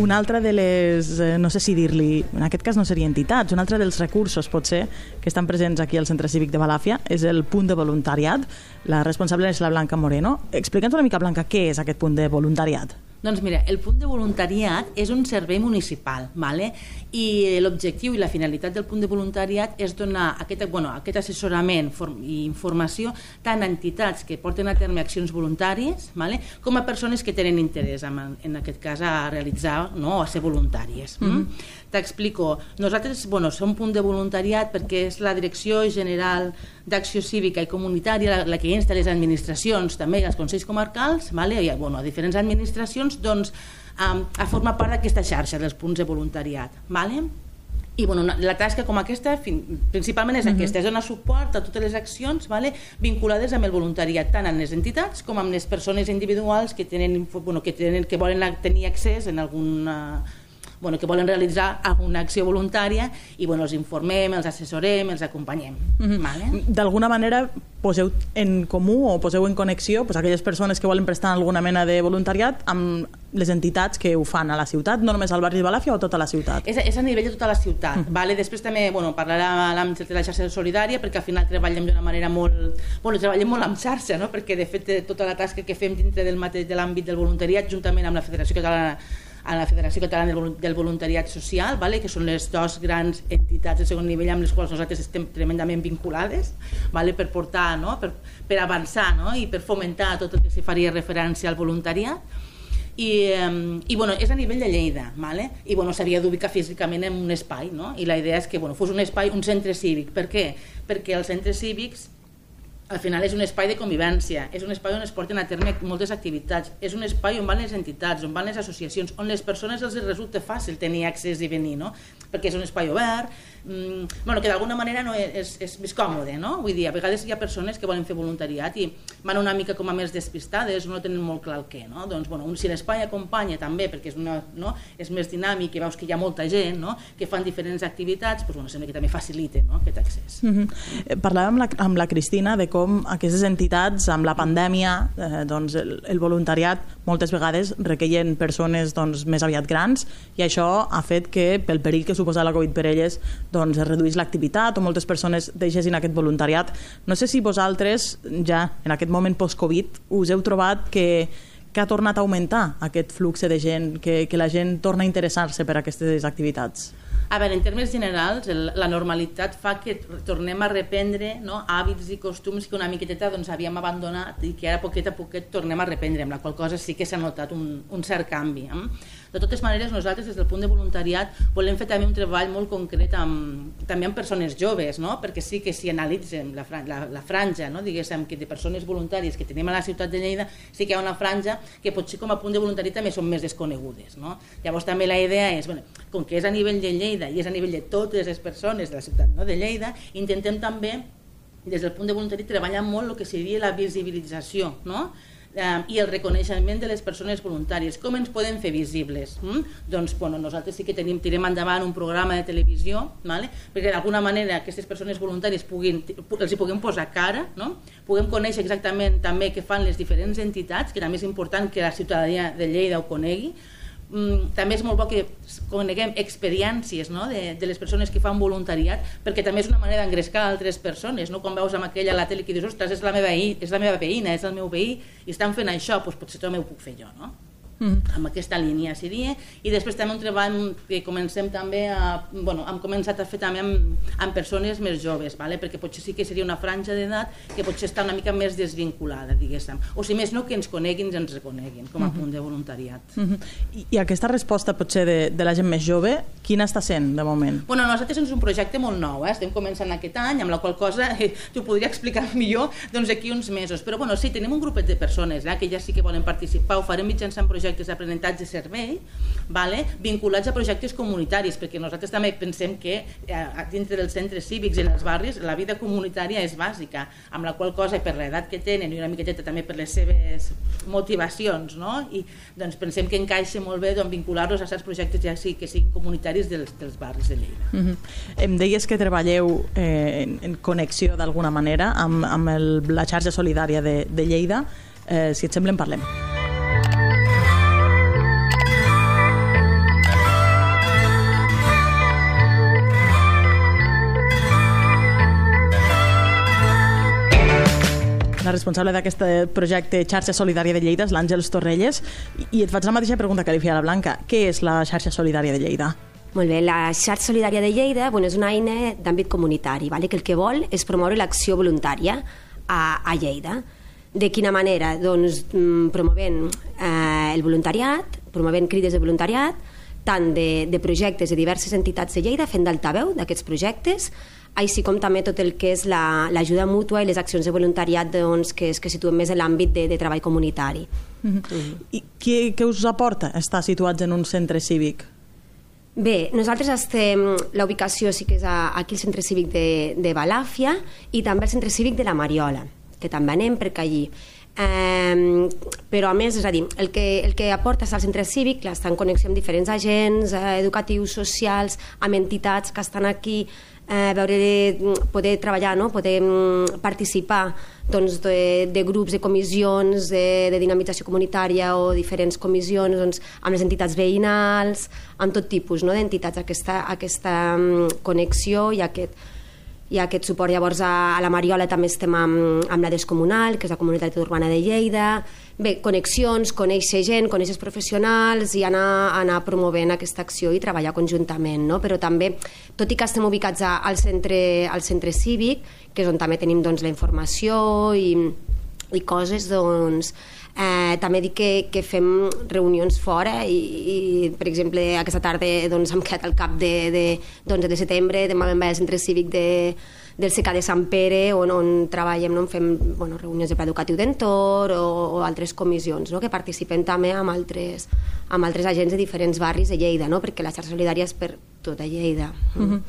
Una altra de les, eh, no sé si dir-li, en aquest cas no seria entitats, un altre dels recursos potser que estan presents aquí al Centre Cívic de Balàfia és el punt de voluntariat. La responsable és la Blanca Moreno. Explica'ns una mica, Blanca, què és aquest punt de voluntariat? Doncs mira, el punt de voluntariat és un servei municipal, ¿vale? i l'objectiu i la finalitat del punt de voluntariat és donar aquest, bueno, aquest assessorament i informació tant a entitats que porten a terme accions voluntàries ¿vale? com a persones que tenen interès en, en aquest cas a realitzar no, a ser voluntàries. Mm -hmm. T'explico. Nosaltres bueno, som punt de voluntariat perquè és la Direcció General d'Acció Cívica i Comunitària la, la que insta les administracions, també els Consells Comarcals, vale? i bueno, a diferents administracions, doncs, a, a formar part d'aquesta xarxa dels punts de voluntariat. Vale? i bueno, la tasca com aquesta principalment és uh -huh. aquesta, és donar suport a totes les accions vale, vinculades amb el voluntariat tant en les entitats com amb les persones individuals que tenen, bueno, que, tenen, que volen tenir accés en alguna bueno, que volen realitzar alguna acció voluntària i bueno, els informem, els assessorem, els acompanyem. Mm -hmm. vale? D'alguna manera poseu en comú o poseu en connexió pues, aquelles persones que volen prestar alguna mena de voluntariat amb les entitats que ho fan a la ciutat, no només al barri de Balàfia o tota la ciutat? És, és a nivell de tota la ciutat. Mm. Vale? Després també bueno, parlarà amb de la xarxa solidària perquè al final treballem d'una manera molt... Bueno, treballem molt amb xarxa, no? perquè de fet tota la tasca que fem dintre del mateix de l'àmbit del voluntariat juntament amb la Federació Catalana a la Federació Catalana del Voluntariat Social, vale? que són les dues grans entitats de segon nivell amb les quals nosaltres estem tremendament vinculades vale? per portar, no? per, per avançar no? i per fomentar tot el que s'hi faria referència al voluntariat i, i bueno, és a nivell de Lleida vale? i bueno, s'havia d'ubicar físicament en un espai no? i la idea és que bueno, fos un espai, un centre cívic per què? perquè els centres cívics al final és un espai de convivència, és un espai on es porten a terme moltes activitats, és un espai on van les entitats, on van les associacions, on les persones els resulta fàcil tenir accés i venir, no? perquè és un espai obert, mm, bueno, que d'alguna manera no és, és més còmode, no? Vull dir, a vegades hi ha persones que volen fer voluntariat i van una mica com a més despistades, no tenen molt clar el què, no? Doncs, bueno, si l'espai acompanya també, perquè és, una, no? és més dinàmic i veus que hi ha molta gent no? que fan diferents activitats, doncs, bueno, sembla que també facilita no? aquest accés. Mm -hmm. Parlàvem amb la, amb la Cristina de com aquestes entitats, amb la pandèmia, eh, doncs el, el voluntariat moltes vegades requeien persones doncs, més aviat grans i això ha fet que pel perill que suposa la Covid per elles doncs es reduís l'activitat o moltes persones deixessin aquest voluntariat. No sé si vosaltres ja en aquest moment post-Covid us heu trobat que, que ha tornat a augmentar aquest flux de gent, que, que la gent torna a interessar-se per aquestes activitats. A veure, en termes generals, el, la normalitat fa que tornem a reprendre no, hàbits i costums que una miqueteta doncs, havíem abandonat i que ara poquet a poquet tornem a reprendre, amb la qual cosa sí que s'ha notat un, un cert canvi. Eh? De totes maneres, nosaltres des del punt de voluntariat volem fer també un treball molt concret amb, també amb persones joves, no? perquè sí que si analitzem la, la, la franja no? diguéssim, que de persones voluntàries que tenim a la ciutat de Lleida, sí que hi ha una franja que potser com a punt de voluntariat també són més desconegudes. No? Llavors també la idea és, bueno, com que és a nivell de Lleida i és a nivell de totes les persones de la ciutat no? de Lleida, intentem també des del punt de voluntari treballar molt el que seria la visibilització, no? eh, i el reconeixement de les persones voluntàries. Com ens podem fer visibles? Mm? Doncs bueno, nosaltres sí que tenim, tirem endavant un programa de televisió, vale? perquè d'alguna manera aquestes persones voluntàries puguin, els hi puguem posar cara, no? puguem conèixer exactament també què fan les diferents entitats, que també és important que la ciutadania de Lleida ho conegui, mm, també és molt bo que coneguem experiències no? de, de les persones que fan voluntariat, perquè també és una manera d'engrescar altres persones, no? quan veus amb aquella a la tele que dius, ostres, és la meva, és la meva veïna, és el meu veí, i estan fent això, doncs potser també ho puc fer jo. No? Mm. amb aquesta línia seria i després també un treball que comencem també a, bueno, hem començat a fer també amb, amb persones més joves vale? perquè potser sí que seria una franja d'edat que potser està una mica més desvinculada diguéssim, o si més no que ens coneguin ens reconeguin com a mm -hmm. punt de voluntariat mm -hmm. I, I aquesta resposta potser de, de la gent més jove quina està sent de moment? Bueno, nosaltres és un projecte molt nou, eh? estem començant aquest any amb la qual cosa eh, *laughs* t'ho podria explicar millor doncs aquí uns mesos, però bueno, sí, tenim un grupet de persones eh, que ja sí que volen participar, ho farem mitjançant projectes projectes d'aprenentatge servei vale, vinculats a projectes comunitaris, perquè nosaltres també pensem que eh, dintre dels centres cívics i en els barris la vida comunitària és bàsica, amb la qual cosa per l'edat que tenen i una miqueteta també per les seves motivacions, no? i doncs pensem que encaixa molt bé doncs, vincular-los a certs projectes ja sí que siguin comunitaris dels, dels barris de Lleida. Mm -hmm. Em deies que treballeu eh, en, en connexió d'alguna manera amb, amb el, la xarxa solidària de, de Lleida. Eh, si et sembla en parlem. La responsable d'aquest projecte Xarxa Solidària de Lleida és l'Àngels Torrelles i et faig la mateixa pregunta que li feia la Blanca. Què és la Xarxa Solidària de Lleida? Molt bé, la xarxa solidària de Lleida bueno, és una eina d'àmbit comunitari, vale? que el que vol és promoure l'acció voluntària a, a Lleida. De quina manera? Doncs mm, promovent eh, el voluntariat, promovent crides de voluntariat, tant de, de projectes de diverses entitats de Lleida, fent d'altaveu d'aquests projectes, així com també tot el que és l'ajuda la, mútua i les accions de voluntariat doncs, que, es, que situen més en l'àmbit de, de treball comunitari. Mm -hmm. Mm -hmm. I què, què us aporta estar situats en un centre cívic? Bé, nosaltres estem... La ubicació sí que és aquí al centre cívic de, de Balàfia i també al centre cívic de la Mariola, que també anem perquè allí Eh, però a més, és a dir, el que, el que aporta al centre cívic està en connexió amb diferents agents eh, educatius, socials, amb entitats que estan aquí eh, veure, mm, poder treballar, no? poder mm, participar doncs, de, de grups, de comissions de, de dinamització comunitària o diferents comissions doncs, amb les entitats veïnals, amb tot tipus no? d'entitats, aquesta, aquesta mm, connexió i aquest, i aquest suport. Llavors a, a la Mariola també estem amb, amb la Descomunal, que és la comunitat urbana de Lleida, bé, connexions, conèixer gent, conèixer professionals i anar, anar promovent aquesta acció i treballar conjuntament, no? però també, tot i que estem ubicats al, centre, al centre cívic, que és on també tenim doncs, la informació i, i coses, doncs, Eh, també dic que, que fem reunions fora i, i per exemple, aquesta tarda doncs, hem quedat al cap de, de, doncs, de setembre, demà vam al centre cívic de, del SECA de Sant Pere, on, on treballem, no? fem bueno, reunions de pla educatiu d'entorn o, o altres comissions, no? que participem també amb altres, amb altres agents de diferents barris de Lleida, no? perquè la xarxa solidària és per tota Lleida. Mm -hmm.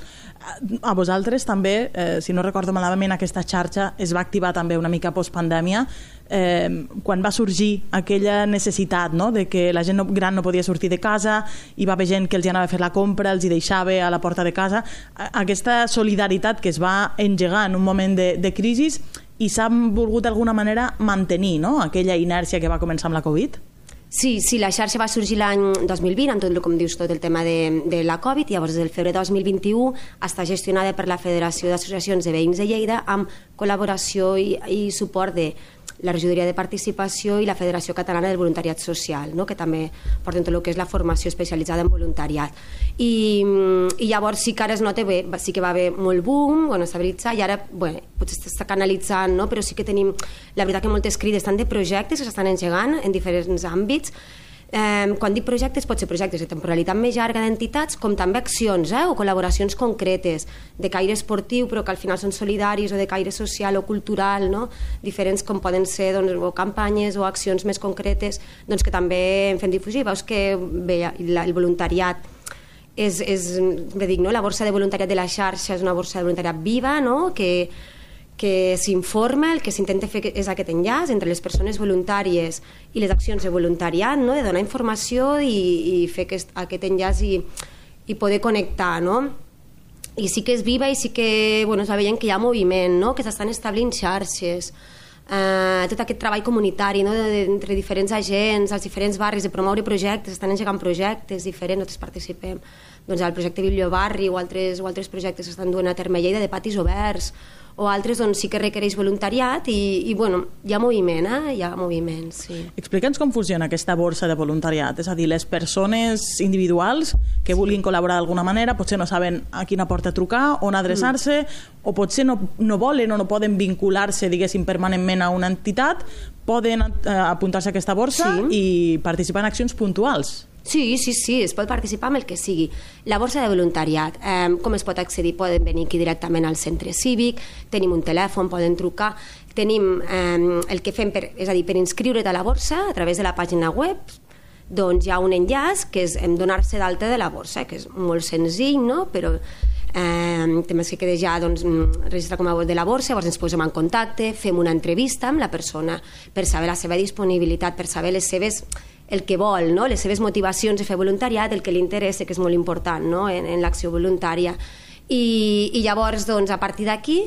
A vosaltres també, eh, si no recordo malament, aquesta xarxa es va activar també una mica postpandèmia, eh, quan va sorgir aquella necessitat no? de que la gent gran no podia sortir de casa, i va haver gent que els anava a fer la compra, els hi deixava a la porta de casa, aquesta solidaritat que es va engegar en un moment de, de crisi i s'ha volgut d'alguna manera mantenir no? aquella inèrcia que va començar amb la Covid? Sí, sí, la xarxa va sorgir l'any 2020, amb tot com dius, tot el tema de, de la Covid, i llavors des del febrer 2021 està gestionada per la Federació d'Associacions de Veïns de Lleida amb col·laboració i, i suport de la regidoria de participació i la Federació Catalana del Voluntariat Social, no? que també porten tot el que és la formació especialitzada en voluntariat. I, i llavors sí que ara es nota bé, sí que va haver molt boom, bueno, estabilitzar, i ara bueno, potser s'està canalitzant, no? però sí que tenim, la veritat que moltes crides estan de projectes que s'estan engegant en diferents àmbits, Eh, quan dic projectes, pot ser projectes de temporalitat més llarga d'entitats, com també accions eh, o col·laboracions concretes de caire esportiu, però que al final són solidaris, o de caire social o cultural, no? diferents com poden ser doncs, o campanyes o accions més concretes doncs, que també en fem difusió. Veus que bé, la, el voluntariat és, és dic, no? la borsa de voluntariat de la xarxa és una borsa de voluntariat viva, no? que que s'informa, el que s'intenta fer és aquest enllaç entre les persones voluntàries i les accions de voluntariat, no? de donar informació i, i fer aquest, aquest enllaç i, i poder connectar, no? I sí que és viva i sí que bueno, està veient que hi ha moviment, no? que s'estan establint xarxes, eh, tot aquest treball comunitari no? de, entre diferents agents, els diferents barris, de promoure projectes, estan engegant projectes diferents, nosaltres participem doncs, al projecte Bibliobarri o altres, o altres projectes que estan duent a terme a Lleida de patis oberts, o altres on sí que requereix voluntariat i, i bueno, hi ha moviment, eh? hi ha moviment, sí. Explica'ns com funciona aquesta borsa de voluntariat, és a dir, les persones individuals que vulguin col·laborar d'alguna manera potser no saben a quina porta trucar, on adreçar-se, mm. o potser no, no volen o no poden vincular-se, diguéssim, permanentment a una entitat, poden eh, apuntar-se a aquesta borsa sí. i participar en accions puntuals. Sí, sí, sí, es pot participar amb el que sigui. La borsa de voluntariat, eh, com es pot accedir? Poden venir aquí directament al centre cívic, tenim un telèfon, poden trucar, tenim eh, el que fem, per, és a dir, per inscriure't a la borsa a través de la pàgina web, doncs hi ha un enllaç que és donar-se d'alta de la borsa, que és molt senzill, no? però eh, temes que quede ja doncs, registrar com a de la borsa, llavors ens posem en contacte, fem una entrevista amb la persona per saber la seva disponibilitat, per saber les seves el que vol, no? les seves motivacions de fer voluntariat, el que li interessa, que és molt important no? en, en l'acció voluntària. I, I llavors, doncs, a partir d'aquí,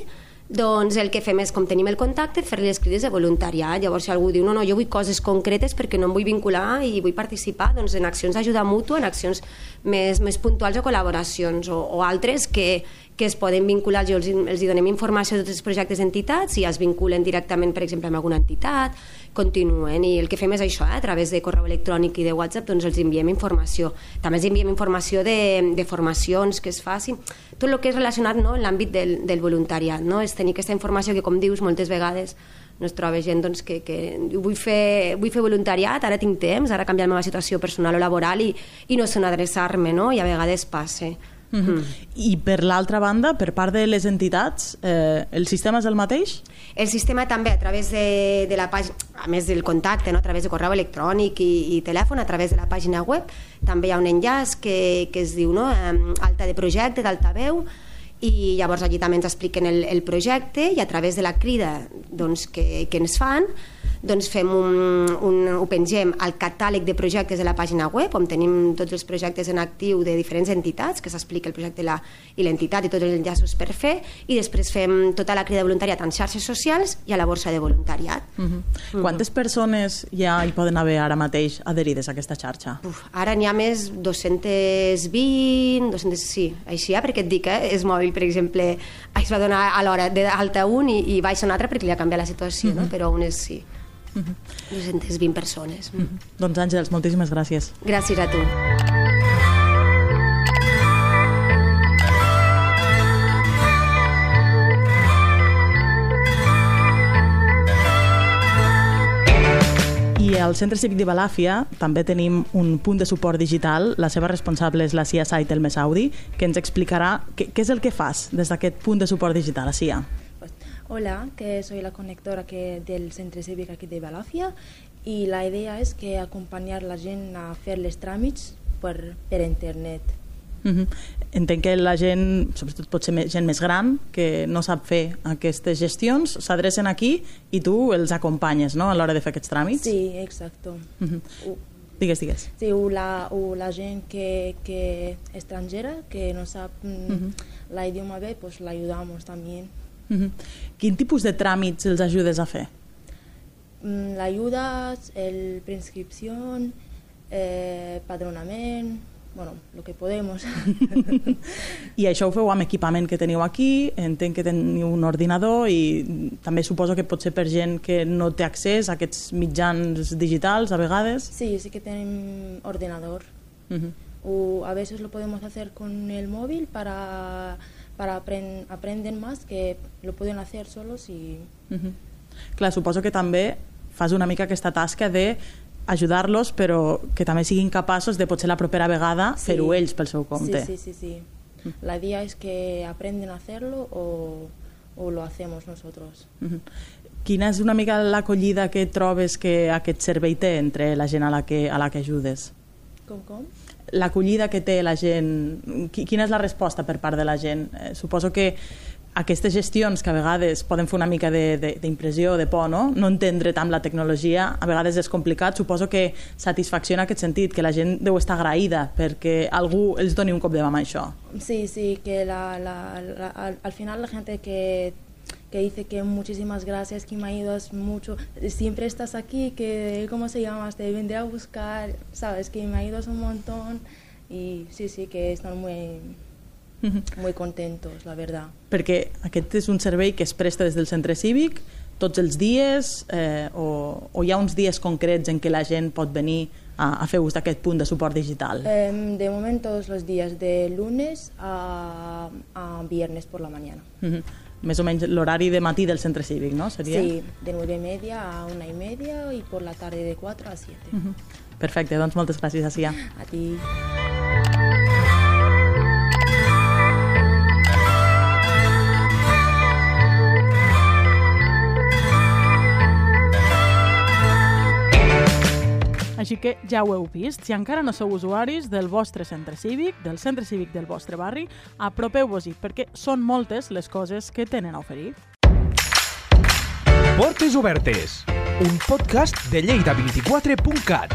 doncs el que fem és, com tenim el contacte, fer-li les crides de voluntariat. Llavors, si algú diu, no, no, jo vull coses concretes perquè no em vull vincular i vull participar doncs, en accions d'ajuda mútua, en accions més, més puntuals o col·laboracions, o, o altres que, que es poden vincular, jo els, els donem informació de tots els projectes d'entitats i es vinculen directament, per exemple, amb alguna entitat, continuen i el que fem és això, eh? a través de correu electrònic i de WhatsApp doncs els enviem informació. També els enviem informació de, de formacions que es facin, tot el que és relacionat no, en l'àmbit del, del voluntariat, no? és tenir aquesta informació que, com dius, moltes vegades no es troba gent doncs, que, que vull, fer, vull fer voluntariat, ara tinc temps, ara canviar la meva situació personal o laboral i, i no sé on adreçar-me, no? i a vegades passa. Mm. I per l'altra banda, per part de les entitats, eh, el sistema és el mateix? El sistema també a través de, de la pàgina, a més del contacte, no? a través de correu electrònic i, i telèfon, a través de la pàgina web, també hi ha un enllaç que, que es diu no? alta de projecte, d'altaveu, i llavors allí també ens expliquen el, el projecte i a través de la crida doncs, que, que ens fan doncs fem un, un, ho pengem al catàleg de projectes de la pàgina web, on tenim tots els projectes en actiu de diferents entitats, que s'explica el projecte la, i l'entitat i tots els enllaços per fer, i després fem tota la crida de voluntariat en xarxes socials i a la borsa de voluntariat. Uh -huh. Uh -huh. Quantes persones ja hi poden haver ara mateix adherides a aquesta xarxa? Uf, ara n'hi ha més 220, 200, sí, així, eh, perquè et dic, eh, és mòbil, per exemple, es va donar a l'hora d'alta un i, i baixa un altre perquè li ha canviat la situació, uh -huh. no? però un és sí. Uh -huh. 220 persones. Uh -huh. Doncs Àngels, moltíssimes gràcies. Gràcies a tu. I al Centre Cívic de Balàfia també tenim un punt de suport digital. La seva responsable és la Cia Saitel Mesaudi, que ens explicarà què, què és el que fas des d'aquest punt de suport digital, la Cia. Hola, que soy la conectora que del Centre Cívic aquí de Balàfia i la idea és que acompanyar la gent a fer les tràmits per, per internet. Uh -huh. Entenc que la gent, sobretot pot ser gent més gran, que no sap fer aquestes gestions, s'adrecen aquí i tu els acompanyes no? a l'hora de fer aquests tràmits? Sí, exacte. -huh. uh, digues, digues. Sí, o la, o la gent que, que estrangera, que no sap uh -huh. la idioma bé, pues la ayudamos -huh. Quin tipus de tràmits els ajudes a fer? Mm, L'ajuda, el prescripció, eh, padronament, bueno, lo que podemos. *laughs* I això ho feu amb equipament que teniu aquí, entenc que teniu un ordinador i també suposo que pot ser per gent que no té accés a aquests mitjans digitals a vegades. Sí, sí que tenemos ordenador. Uh -huh. O a veces lo podemos hacer con el móvil para, para apren- aprender más, que lo pueden hacer solos y Uh -huh. Clar, suposo que també fas una mica aquesta tasca de ajudar-los però que també siguin capaços de potser la propera vegada Sí. fer-ho ells pel seu compte. Sí, sí, sí, sí. La idea es que aprenden a hacerlo o, o lo hacemos nosotros. Mhm. Quina és una mica l'acollida que trobes que aquest servei té entre la gent a la que, a la que ajudes? ¿Con, con? L'acollida que té la gent, qui- quina és la resposta per part de la gent? Eh, suposo que aquestes gestions que a vegades poden fer una mica de- de- d'impressió, de, de por, no? no entendre tant la tecnologia, a vegades és complicat, suposo que satisfacció en aquest sentit, que la gent deu estar agraïda perquè algú els doni un cop de mà amb això. Sí, sí, que la, la, la- al, al final la gente que, que dice que muchísimas gracias, que me ayudas mucho, siempre estás aquí, que ¿cómo se llama? Te vendré a buscar, sabes, que me ayudas un montón y sí, sí, que están muy, muy contentos, la verdad. perquè aquest és un servei que es presta des del centre cívic tots els dies eh, o, o hi ha uns dies concrets en què la gent pot venir a, a fer ús d'aquest punt de suport digital. Em, de momento todos los días, de lunes a, a viernes por la mañana. Mhm. Més o menys l'horari de matí del centre cívic, no? Seria? Sí, de nueve y media a una y media y por la tarde de 4 a 7. Mhm. Perfecte, doncs moltes gràcies, Asia. A ti. Així que ja ho heu vist, si encara no sou usuaris del vostre centre cívic, del centre cívic del vostre barri, apropeu-vos-hi, perquè són moltes les coses que tenen a oferir. Portes Obertes, un podcast de lleida24.cat.